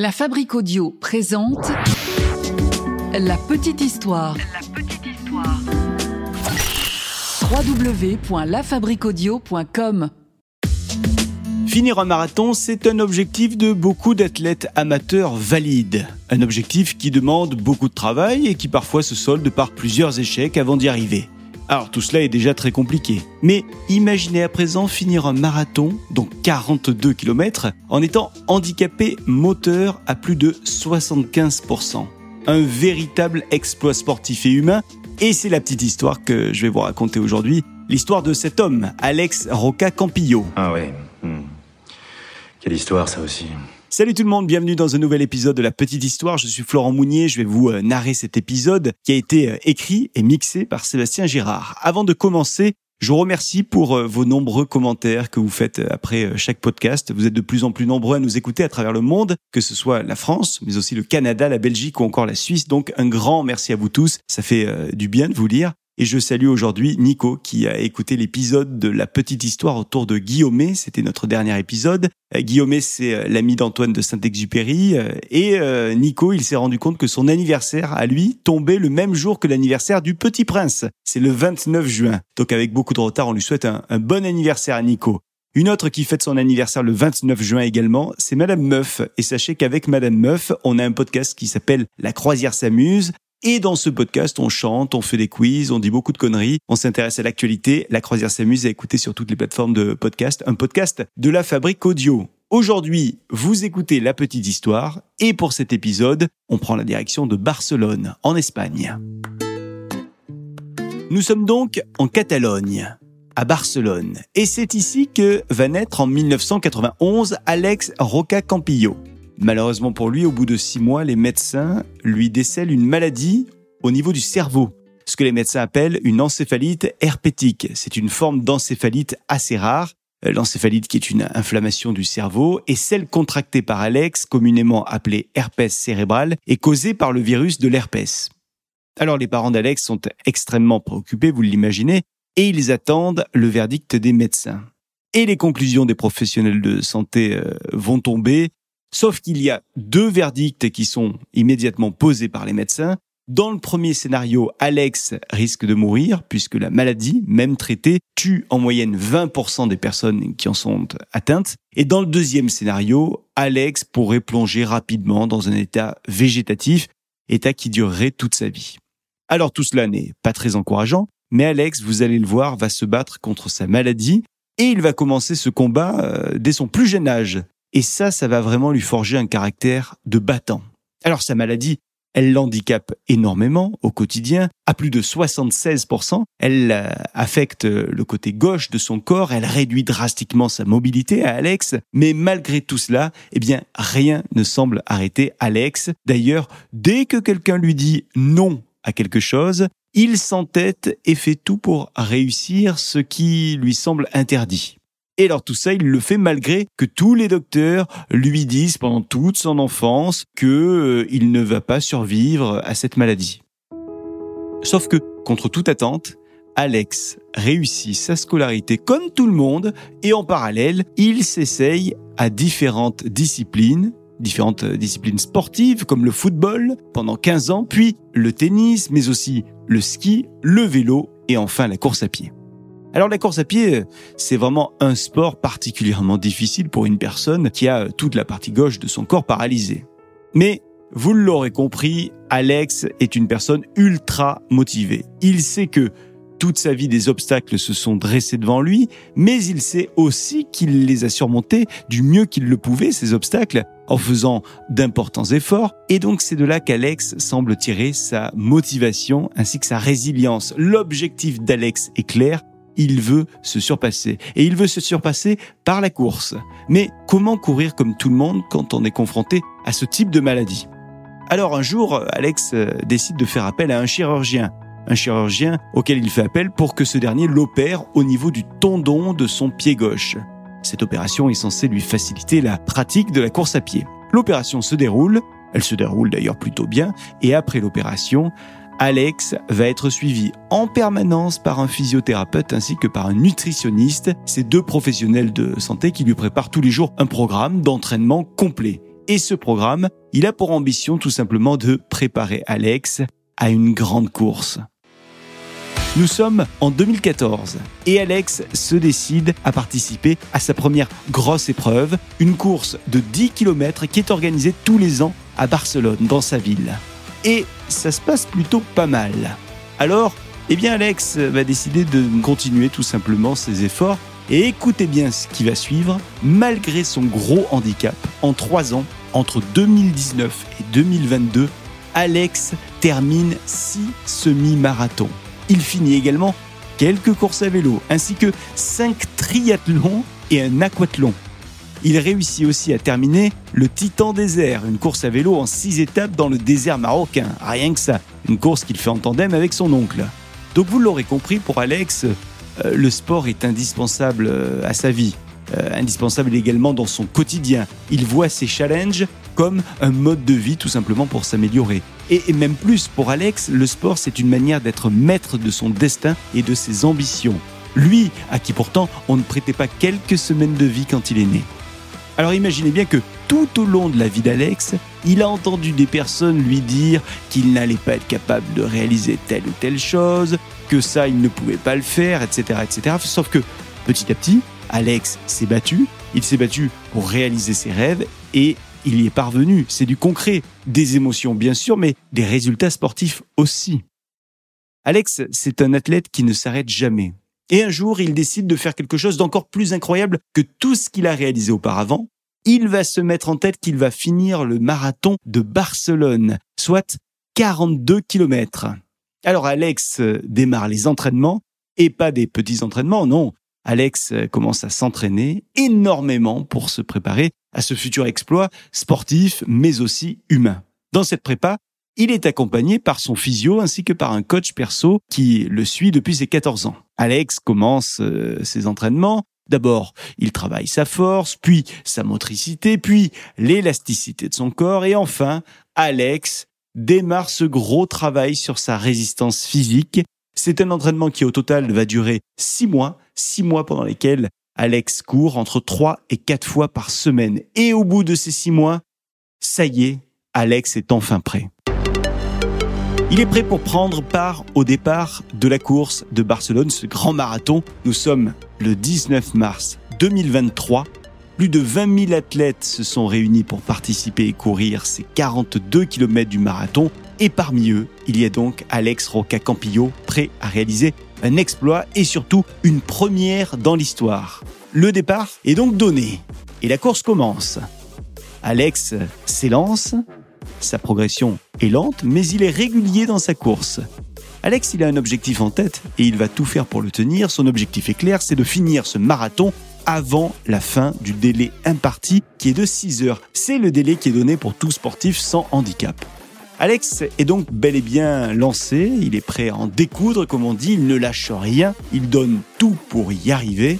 La Fabrique Audio présente La Petite Histoire. La Petite Histoire. www.lafabriqueaudio.com Finir un marathon, c'est un objectif de beaucoup d'athlètes amateurs valides. Un objectif qui demande beaucoup de travail et qui parfois se solde par plusieurs échecs avant d'y arriver. Alors tout cela est déjà très compliqué. Mais imaginez à présent finir un marathon, donc 42 km, en étant handicapé moteur à plus de 75%. Un véritable exploit sportif et humain. Et c'est la petite histoire que je vais vous raconter aujourd'hui. L'histoire de cet homme, Alex Roca Campillo. Ah ouais. Hmm. Quelle histoire ça aussi. Salut tout le monde, bienvenue dans un nouvel épisode de La Petite Histoire. Je suis Florent Mounier, je vais vous euh, narrer cet épisode qui a été euh, écrit et mixé par Sébastien Girard. Avant de commencer, je vous remercie pour euh, vos nombreux commentaires que vous faites après chaque podcast. Vous êtes de plus en plus nombreux à nous écouter à travers le monde, que ce soit la France, mais aussi le Canada, la Belgique ou encore la Suisse. Donc un grand merci à vous tous. Ça fait du bien de vous lire. Et je salue aujourd'hui Nico qui a écouté l'épisode de la petite histoire autour de Guillaume. C'était notre dernier épisode. Euh, Guillaume, c'est euh, l'ami d'Antoine de Saint-Exupéry. Euh, et Nico, il s'est rendu compte que son anniversaire à lui tombait le même jour que l'anniversaire du Petit Prince. C'est le 29 juin. Donc avec beaucoup de retard, on lui souhaite un, un bon anniversaire à Nico. Une autre qui fête son anniversaire le 29 juin également, c'est Madame Meuf. Et sachez qu'avec Madame Meuf, on a un podcast qui s'appelle La croisière s'amuse. Et dans ce podcast, on chante, on fait des quiz, on dit beaucoup de conneries, on s'intéresse à l'actualité. La croisière s'amuse à écouter sur toutes les plateformes de podcast, un podcast de la fabrique audio. Aujourd'hui, vous écoutez la petite histoire et pour cet épisode, on prend la direction de Barcelone, en Espagne. Nous sommes donc en Catalogne, à Barcelone, et c'est ici que va naître en 1991 Alex Roca Campillo. Malheureusement pour lui, au bout de six mois, les médecins lui décèlent une maladie au niveau du cerveau, ce que les médecins appellent une encéphalite herpétique. C'est une forme d'encéphalite assez rare. Euh, l'encéphalite qui est une inflammation du cerveau et celle contractée par Alex, communément appelée herpès cérébral, est causée par le virus de l'herpès. Alors les parents d'Alex sont extrêmement préoccupés, vous l'imaginez, et ils attendent le verdict des médecins. Et les conclusions des professionnels de santé euh, vont tomber Sauf qu'il y a deux verdicts qui sont immédiatement posés par les médecins. Dans le premier scénario, Alex risque de mourir puisque la maladie, même traitée, tue en moyenne 20% des personnes qui en sont atteintes. Et dans le deuxième scénario, Alex pourrait plonger rapidement dans un état végétatif, état qui durerait toute sa vie. Alors tout cela n'est pas très encourageant, mais Alex, vous allez le voir, va se battre contre sa maladie et il va commencer ce combat euh, dès son plus jeune âge. Et ça, ça va vraiment lui forger un caractère de battant. Alors sa maladie, elle l'handicape énormément au quotidien, à plus de 76%. Elle euh, affecte le côté gauche de son corps, elle réduit drastiquement sa mobilité à Alex, mais malgré tout cela, eh bien, rien ne semble arrêter Alex. D'ailleurs, dès que quelqu'un lui dit non à quelque chose, il s'entête et fait tout pour réussir ce qui lui semble interdit. Et alors tout ça, il le fait malgré que tous les docteurs lui disent pendant toute son enfance que euh, il ne va pas survivre à cette maladie. Sauf que, contre toute attente, Alex réussit sa scolarité comme tout le monde et en parallèle, il s'essaye à différentes disciplines, différentes disciplines sportives comme le football pendant 15 ans, puis le tennis, mais aussi le ski, le vélo et enfin la course à pied. Alors la course à pied, c'est vraiment un sport particulièrement difficile pour une personne qui a toute la partie gauche de son corps paralysée. Mais vous l'aurez compris, Alex est une personne ultra motivée. Il sait que toute sa vie des obstacles se sont dressés devant lui, mais il sait aussi qu'il les a surmontés du mieux qu'il le pouvait, ces obstacles, en faisant d'importants efforts. Et donc c'est de là qu'Alex semble tirer sa motivation ainsi que sa résilience. L'objectif d'Alex est clair, il veut se surpasser. Et il veut se surpasser par la course. Mais comment courir comme tout le monde quand on est confronté à ce type de maladie? Alors un jour, Alex euh, décide de faire appel à un chirurgien. Un chirurgien auquel il fait appel pour que ce dernier l'opère au niveau du tendon de son pied gauche. Cette opération est censée lui faciliter la pratique de la course à pied. L'opération se déroule, elle se déroule d'ailleurs plutôt bien, et après l'opération, Alex va être suivi en permanence par un physiothérapeute ainsi que par un nutritionniste, ces deux professionnels de santé qui lui préparent tous les jours un programme d'entraînement complet. Et ce programme, il a pour ambition tout simplement de préparer Alex à une grande course. Nous sommes en 2014 et Alex se décide à participer à sa première grosse épreuve, une course de 10 km qui est organisée tous les ans à Barcelone, dans sa ville. Et ça se passe plutôt pas mal. Alors, eh bien Alex va décider de continuer tout simplement ses efforts et écoutez bien ce qui va suivre, malgré son gros handicap, en trois ans, entre 2019 et 2022, Alex termine six semi-marathons. Il finit également quelques courses à vélo, ainsi que cinq triathlons et un aquathlon. Il réussit aussi à terminer le Titan Désert, une course à vélo en six étapes dans le désert marocain. Rien que ça, une course qu'il fait en tandem avec son oncle. Donc vous l'aurez compris, pour Alex, euh, le sport est indispensable euh, à sa vie, euh, indispensable également dans son quotidien. Il voit ses challenges comme un mode de vie tout simplement pour s'améliorer. Et même plus, pour Alex, le sport c'est une manière d'être maître de son destin et de ses ambitions. Lui, à qui pourtant on ne prêtait pas quelques semaines de vie quand il est né. Alors imaginez bien que tout au long de la vie d'Alex, il a entendu des personnes lui dire qu'il n'allait pas être capable de réaliser telle ou telle chose, que ça, il ne pouvait pas le faire, etc. etc. Sauf que petit à petit, Alex s'est battu, il s'est battu pour réaliser ses rêves et il y est parvenu. C'est du concret, des émotions bien sûr, mais des résultats sportifs aussi. Alex, c'est un athlète qui ne s'arrête jamais. Et un jour, il décide de faire quelque chose d'encore plus incroyable que tout ce qu'il a réalisé auparavant. Il va se mettre en tête qu'il va finir le marathon de Barcelone, soit 42 kilomètres. Alors Alex euh, démarre les entraînements, et pas des petits entraînements, non. Alex euh, commence à s'entraîner énormément pour se préparer à ce futur exploit sportif, mais aussi humain. Dans cette prépa, il est accompagné par son physio ainsi que par un coach perso qui le suit depuis ses 14 ans. Alex commence euh, ses entraînements. D'abord, il travaille sa force, puis sa motricité, puis l'élasticité de son corps, et enfin, Alex démarre ce gros travail sur sa résistance physique. C'est un entraînement qui au total va durer six mois, six mois pendant lesquels Alex court entre trois et quatre fois par semaine. Et au bout de ces six mois, ça y est, Alex est enfin prêt. Il est prêt pour prendre part au départ de la course de Barcelone, ce grand marathon. Nous sommes le 19 mars 2023. Plus de 20 000 athlètes se sont réunis pour participer et courir ces 42 km du marathon. Et parmi eux, il y a donc Alex Roca Campillo, prêt à réaliser un exploit et surtout une première dans l'histoire. Le départ est donc donné et la course commence. Alex s'élance, sa progression est lente, mais il est régulier dans sa course. Alex, il a un objectif en tête et il va tout faire pour le tenir. Son objectif est clair, c'est de finir ce marathon avant la fin du délai imparti qui est de 6 heures. C'est le délai qui est donné pour tout sportif sans handicap. Alex est donc bel et bien lancé, il est prêt à en découdre comme on dit, il ne lâche rien, il donne tout pour y arriver.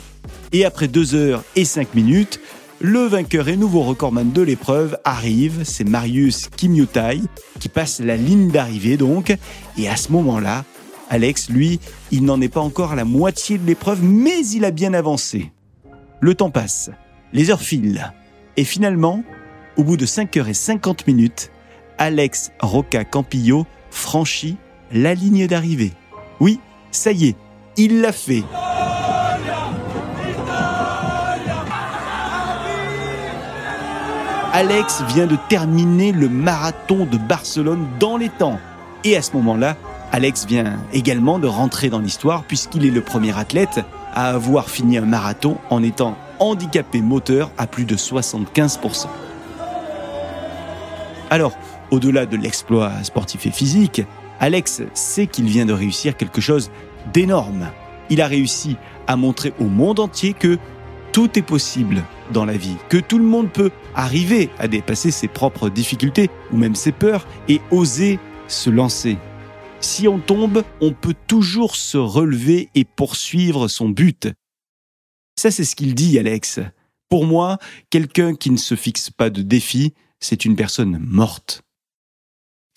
Et après 2 heures et 5 minutes, le vainqueur et nouveau recordman de l'épreuve arrive, c'est Marius Kimiotai, qui passe la ligne d'arrivée donc. Et à ce moment-là, Alex, lui, il n'en est pas encore à la moitié de l'épreuve, mais il a bien avancé. Le temps passe, les heures filent. Et finalement, au bout de 5h50 minutes, Alex Roca Campillo franchit la ligne d'arrivée. Oui, ça y est, il l'a fait. Alex vient de terminer le marathon de Barcelone dans les temps. Et à ce moment-là, Alex vient également de rentrer dans l'histoire puisqu'il est le premier athlète à avoir fini un marathon en étant handicapé moteur à plus de 75%. Alors, au-delà de l'exploit sportif et physique, Alex sait qu'il vient de réussir quelque chose d'énorme. Il a réussi à montrer au monde entier que tout est possible dans la vie, que tout le monde peut arriver à dépasser ses propres difficultés ou même ses peurs et oser se lancer. Si on tombe, on peut toujours se relever et poursuivre son but. Ça, c'est ce qu'il dit, Alex. Pour moi, quelqu'un qui ne se fixe pas de défi, c'est une personne morte.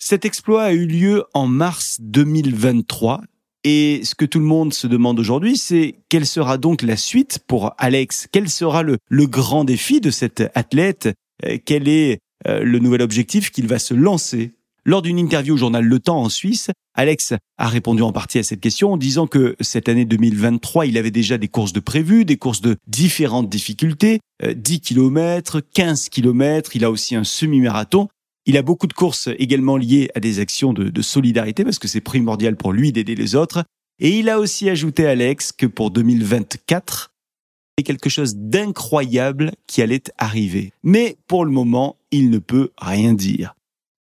Cet exploit a eu lieu en mars 2023 et ce que tout le monde se demande aujourd'hui, c'est quelle sera donc la suite pour Alex? Quel sera le, grand défi de cet athlète? Euh, Quelle est euh, le nouvel objectif qu'il va se lancer? Lors d'une interview au journal Le Temps en Suisse, Alex a répondu en partie à cette question en disant que cette année 2023, il avait déjà des courses de prévues, des courses de différentes difficultés, 10 km, 15 km, il a aussi un semi-marathon. Il a beaucoup de courses également liées à des actions de, solidarité parce que c'est primordial pour lui d'aider les autres. Et il a aussi ajouté Alex que pour 2024, c'est quelque chose d'incroyable qui allait arriver. Mais pour le moment, il ne peut rien dire.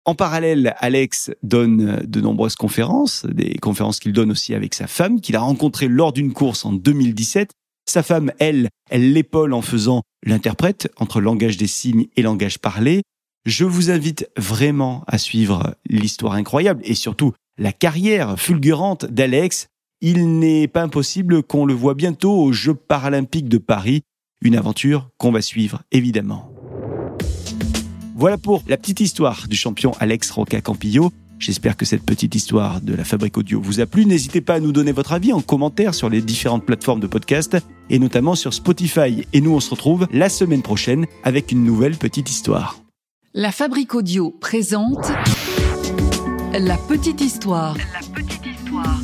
En parallèle, Alex donne de nombreuses conférences, des conférences qu'il donne aussi avec sa femme, qu'il a rencontrée lors d'une course en 2017. Sa femme, elle, elle l'épaule en faisant l'interprète entre langage des signes et langage parlé. Je vous invite vraiment à suivre l'histoire incroyable et surtout la carrière fulgurante d'Alex il n'est pas impossible qu'on le voit bientôt aux Jeux paralympiques de Paris, une aventure qu'on va suivre évidemment. Voilà pour la petite histoire du champion Alex Roca Campillo. J'espère que cette petite histoire de la fabrique audio vous a plu. N'hésitez pas à nous donner votre avis en commentaire sur les différentes plateformes de podcast et notamment sur Spotify. Et nous, on se retrouve la semaine prochaine avec une nouvelle petite histoire. La fabrique audio présente La petite histoire. La petite histoire.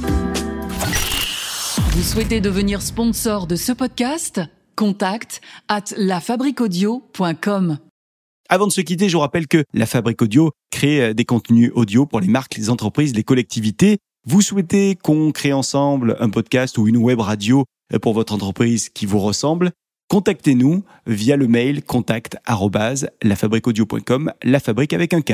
Vous souhaitez devenir sponsor de ce podcast? Contact at lafabriquaudio.com. Avant de se quitter, je vous rappelle que La Fabrique Audio crée euh, des contenus audio pour les marques, les entreprises, les collectivités. Vous souhaitez qu'on crée ensemble un podcast ou une web radio euh, pour votre entreprise qui vous ressemble? Contactez-nous via le mail contact la fabrique avec un K.